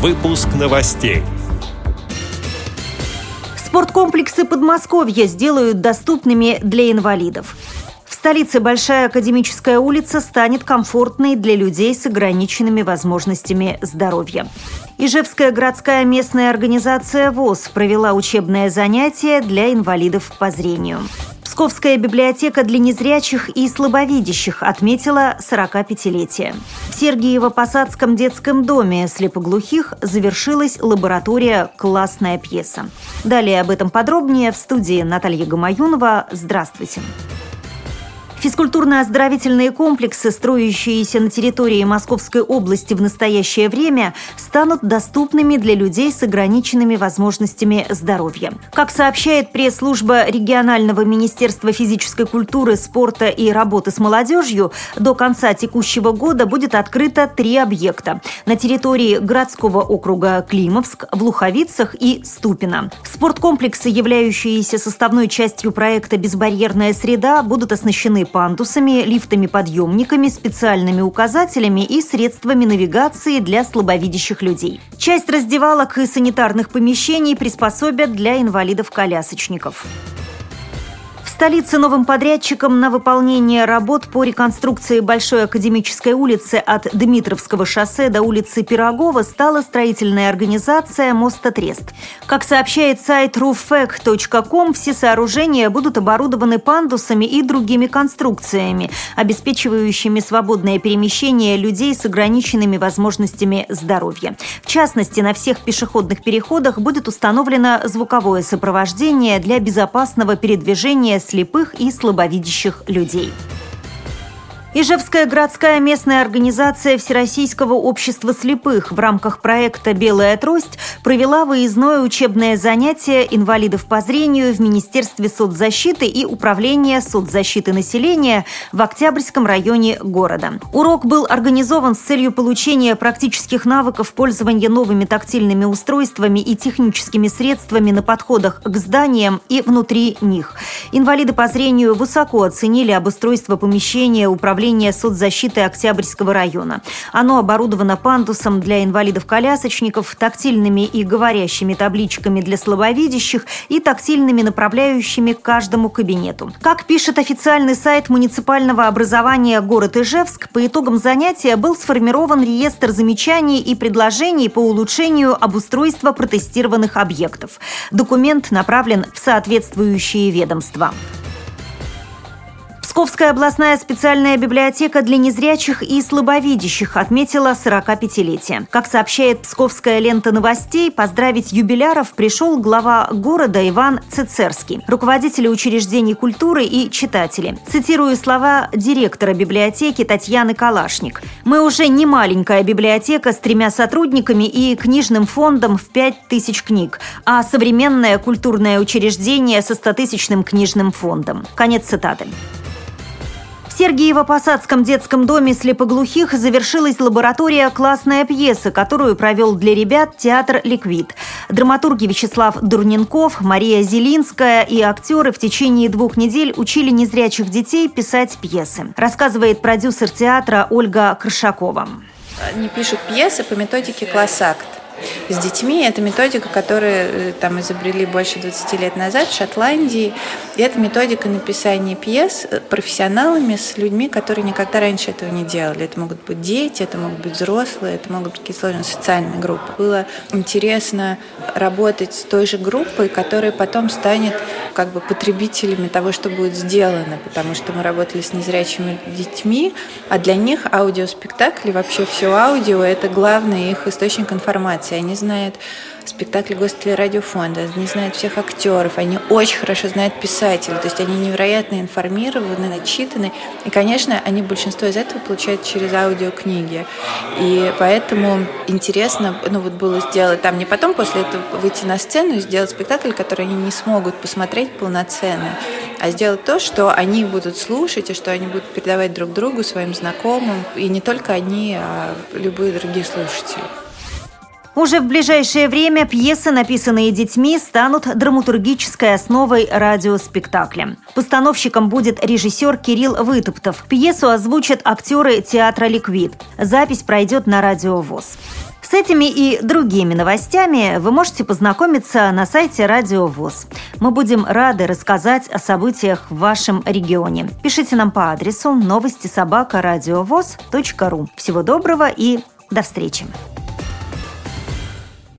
Выпуск новостей. Спорткомплексы Подмосковья сделают доступными для инвалидов. В столице Большая Академическая улица станет комфортной для людей с ограниченными возможностями здоровья. Ижевская городская местная организация ВОЗ провела учебное занятие для инвалидов по зрению. Псковская библиотека для незрячих и слабовидящих отметила 45-летие. В Сергиево-Посадском детском доме слепоглухих завершилась лаборатория «Классная пьеса». Далее об этом подробнее в студии Наталья Гамаюнова. Здравствуйте. Физкультурно-оздоровительные комплексы, строящиеся на территории Московской области в настоящее время, станут доступными для людей с ограниченными возможностями здоровья. Как сообщает пресс-служба регионального министерства физической культуры, спорта и работы с молодежью, до конца текущего года будет открыто три объекта на территории городского округа Климовск, в Луховицах и Ступино. Спорткомплексы, являющиеся составной частью проекта «Безбарьерная среда», будут оснащены пандусами, лифтами-подъемниками, специальными указателями и средствами навигации для слабовидящих людей. Часть раздевалок и санитарных помещений приспособят для инвалидов-колясочников столице новым подрядчиком на выполнение работ по реконструкции Большой Академической улицы от Дмитровского шоссе до улицы Пирогова стала строительная организация «Мостотрест». Как сообщает сайт rooffec.com, все сооружения будут оборудованы пандусами и другими конструкциями, обеспечивающими свободное перемещение людей с ограниченными возможностями здоровья. В частности, на всех пешеходных переходах будет установлено звуковое сопровождение для безопасного передвижения слепых и слабовидящих людей. Ижевская городская местная организация Всероссийского общества слепых в рамках проекта «Белая трость» провела выездное учебное занятие инвалидов по зрению в Министерстве соцзащиты и Управления соцзащиты населения в Октябрьском районе города. Урок был организован с целью получения практических навыков пользования новыми тактильными устройствами и техническими средствами на подходах к зданиям и внутри них. Инвалиды по зрению высоко оценили обустройство помещения управления управления соцзащиты Октябрьского района. Оно оборудовано пандусом для инвалидов-колясочников, тактильными и говорящими табличками для слабовидящих и тактильными направляющими к каждому кабинету. Как пишет официальный сайт муниципального образования город Ижевск, по итогам занятия был сформирован реестр замечаний и предложений по улучшению обустройства протестированных объектов. Документ направлен в соответствующие ведомства. Псковская областная специальная библиотека для незрячих и слабовидящих отметила 45-летие. Как сообщает Псковская лента новостей, поздравить юбиляров пришел глава города Иван Цицерский, руководители учреждений культуры и читатели. Цитирую слова директора библиотеки Татьяны Калашник. «Мы уже не маленькая библиотека с тремя сотрудниками и книжным фондом в 5000 книг, а современное культурное учреждение со 100-тысячным книжным фондом». Конец цитаты. Сергиево-Посадском детском доме слепоглухих завершилась лаборатория «Классная пьеса», которую провел для ребят театр «Ликвид». Драматурги Вячеслав Дурненков, Мария Зелинская и актеры в течение двух недель учили незрячих детей писать пьесы, рассказывает продюсер театра Ольга Крышакова. Они пишут пьесы по методике «Классакт» с детьми. Это методика, которую э, там изобрели больше 20 лет назад в Шотландии. И это методика написания пьес профессионалами с людьми, которые никогда раньше этого не делали. Это могут быть дети, это могут быть взрослые, это могут быть какие-то сложные социальные группы. Было интересно работать с той же группой, которая потом станет как бы потребителями того, что будет сделано, потому что мы работали с незрячими детьми, а для них аудиоспектакли, вообще все аудио – это главный их источник информации информации, они знают спектакли госпиталя радиофонда, они знают всех актеров, они очень хорошо знают писателей, то есть они невероятно информированы, начитаны, и, конечно, они большинство из этого получают через аудиокниги, и поэтому интересно, ну вот было сделать там не потом после этого выйти на сцену и сделать спектакль, который они не смогут посмотреть полноценно, а сделать то, что они будут слушать и что они будут передавать друг другу, своим знакомым, и не только они, а любые другие слушатели. Уже в ближайшее время пьесы, написанные детьми, станут драматургической основой радиоспектакля. Постановщиком будет режиссер Кирилл Вытоптов. Пьесу озвучат актеры театра «Ликвид». Запись пройдет на радио ВОЗ. С этими и другими новостями вы можете познакомиться на сайте Радио ВОЗ. Мы будем рады рассказать о событиях в вашем регионе. Пишите нам по адресу новости собака ру. Всего доброго и до встречи!